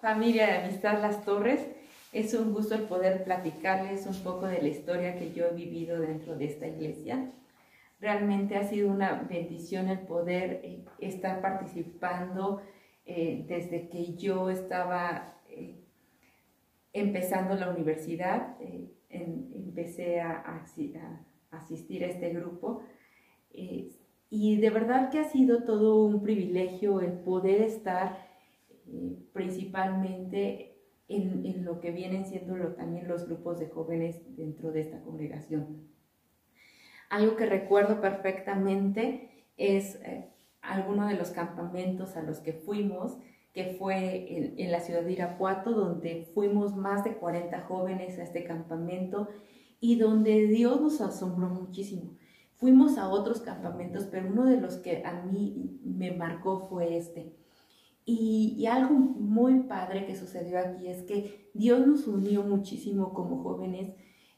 familia de Amistad Las Torres. Es un gusto el poder platicarles un poco de la historia que yo he vivido dentro de esta iglesia. Realmente ha sido una bendición el poder eh, estar participando eh, desde que yo estaba eh, empezando la universidad. empecé a, asistir a este grupo y de verdad que ha sido todo un privilegio el poder estar principalmente en, lo que vienen siendo también los grupos de jóvenes dentro de esta congregación. Algo que recuerdo perfectamente es eh, alguno de los campamentos a los que fuimos, que fue en, la ciudad de Irapuato, donde fuimos más de 40 jóvenes a este campamento y donde Dios nos asombró muchísimo. Fuimos a otros campamentos, pero uno de los que a mí me marcó fue este. Y, algo muy padre que sucedió aquí es que Dios nos unió muchísimo como jóvenes.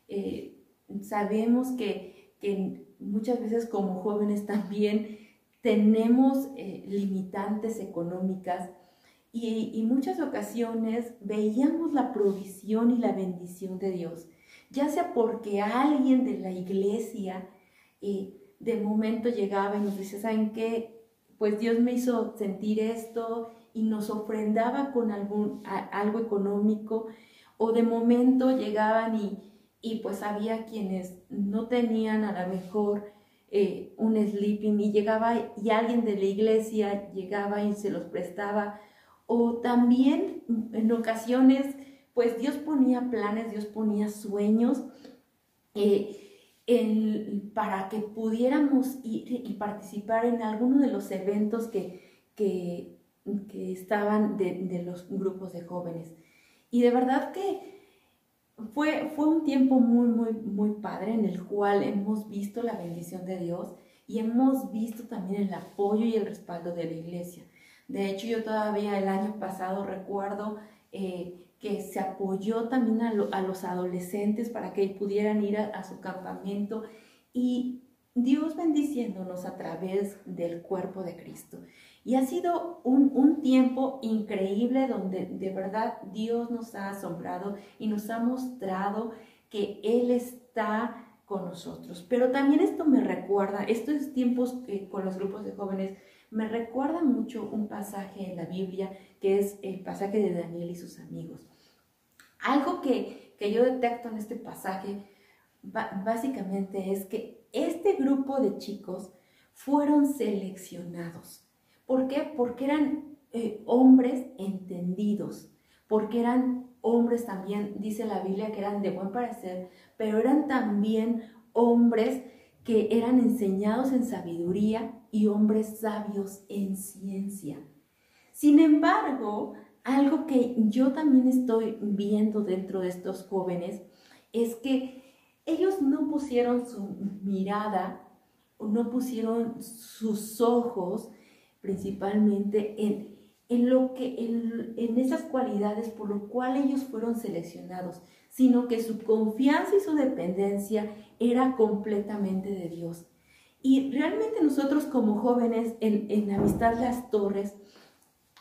Eh, sabemos que, que, muchas veces como jóvenes también tenemos eh, limitantes económicas y, y muchas ocasiones veíamos la provisión y la bendición de Dios, ya sea porque alguien de la iglesia eh, de momento llegaba y nos decía, ¿saben qué? Pues Dios me hizo sentir esto y nos ofrendaba con algún, algo económico o de momento llegaban y, y, pues había quienes no tenían a lo mejor eh, un sleeping y llegaba y alguien de la iglesia llegaba y se los prestaba. O también en ocasiones pues Dios ponía planes, Dios ponía sueños eh, para que pudiéramos ir y participar en alguno de los eventos que, que que estaban de, los grupos de jóvenes. Y de verdad que fue, fue un tiempo muy, muy, muy padre en el cual hemos visto la bendición de Dios y hemos visto también el apoyo y el respaldo de la iglesia. De hecho, yo todavía el año pasado recuerdo eh, que se apoyó también a, los adolescentes para que pudieran ir a su campamento y Dios bendiciéndonos a través del cuerpo de Cristo. Y ha sido un, tiempo increíble donde de verdad Dios nos ha asombrado y nos ha mostrado que Él está con nosotros. Pero también esto me recuerda, estos tiempos con los grupos de jóvenes, me recuerda mucho un pasaje en la Biblia que es el pasaje de Daniel y sus amigos. Algo que, que yo detecto en este pasaje básicamente es que este grupo de chicos fueron seleccionados ¿Por qué? Porque eran eh, hombres entendidos, porque eran hombres también, dice la Biblia, que eran de buen parecer, pero eran también hombres que eran enseñados en sabiduría y hombres sabios en ciencia. Sin embargo, algo que yo también estoy viendo dentro de estos jóvenes es que ellos no pusieron su mirada, no pusieron sus ojos principalmente en, en lo que, en, esas cualidades por lo cual ellos fueron seleccionados, sino que su confianza y su dependencia era completamente de Dios. Y realmente nosotros como jóvenes en, en Amistad Las Torres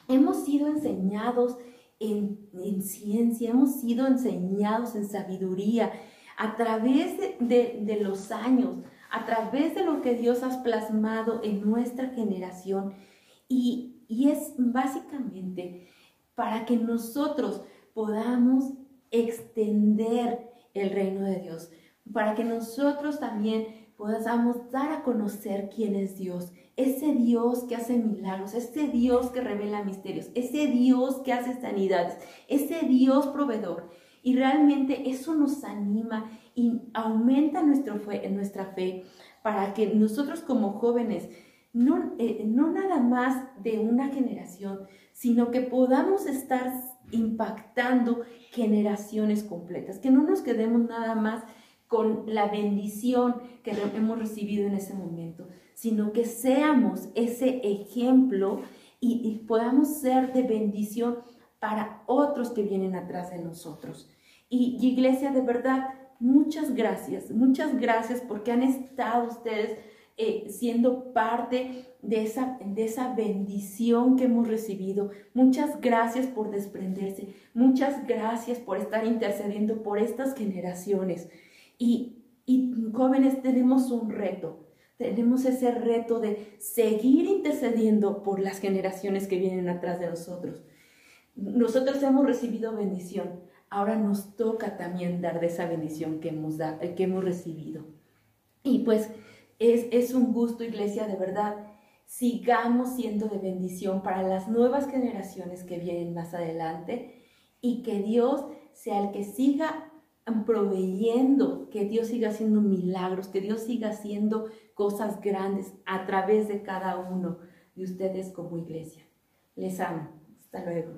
hemos sido enseñados en, en, ciencia, hemos sido enseñados en sabiduría a través de, de los años, a través de lo que Dios ha plasmado en nuestra generación y, es básicamente para que nosotros podamos extender el reino de Dios, para que nosotros también podamos dar a conocer quién es Dios, ese Dios que hace milagros, ese Dios que revela misterios, ese Dios que hace sanidades, ese Dios proveedor. Y realmente eso nos anima y aumenta nuestra fe, nuestra fe para que nosotros como jóvenes no, eh, no nada más de una generación, sino que podamos estar impactando generaciones completas, que no nos quedemos nada más con la bendición que hemos recibido en ese momento, sino que seamos ese ejemplo y, y, podamos ser de bendición para otros que vienen atrás de nosotros. Y, iglesia, de verdad, muchas gracias, muchas gracias porque han estado ustedes eh, siendo parte de esa, de esa bendición que hemos recibido. Muchas gracias por desprenderse, muchas gracias por estar intercediendo por estas generaciones. Y, y jóvenes tenemos un reto, tenemos ese reto de seguir intercediendo por las generaciones que vienen atrás de nosotros. Nosotros hemos recibido bendición, ahora nos toca también dar de esa bendición que hemos, que hemos recibido. Y pues es, un gusto, iglesia, de verdad. Sigamos siendo de bendición para las nuevas generaciones que vienen más adelante y que Dios sea el que siga proveyendo, que Dios siga haciendo milagros, que Dios siga haciendo cosas grandes a través de cada uno de ustedes como iglesia. Les amo. Hasta luego.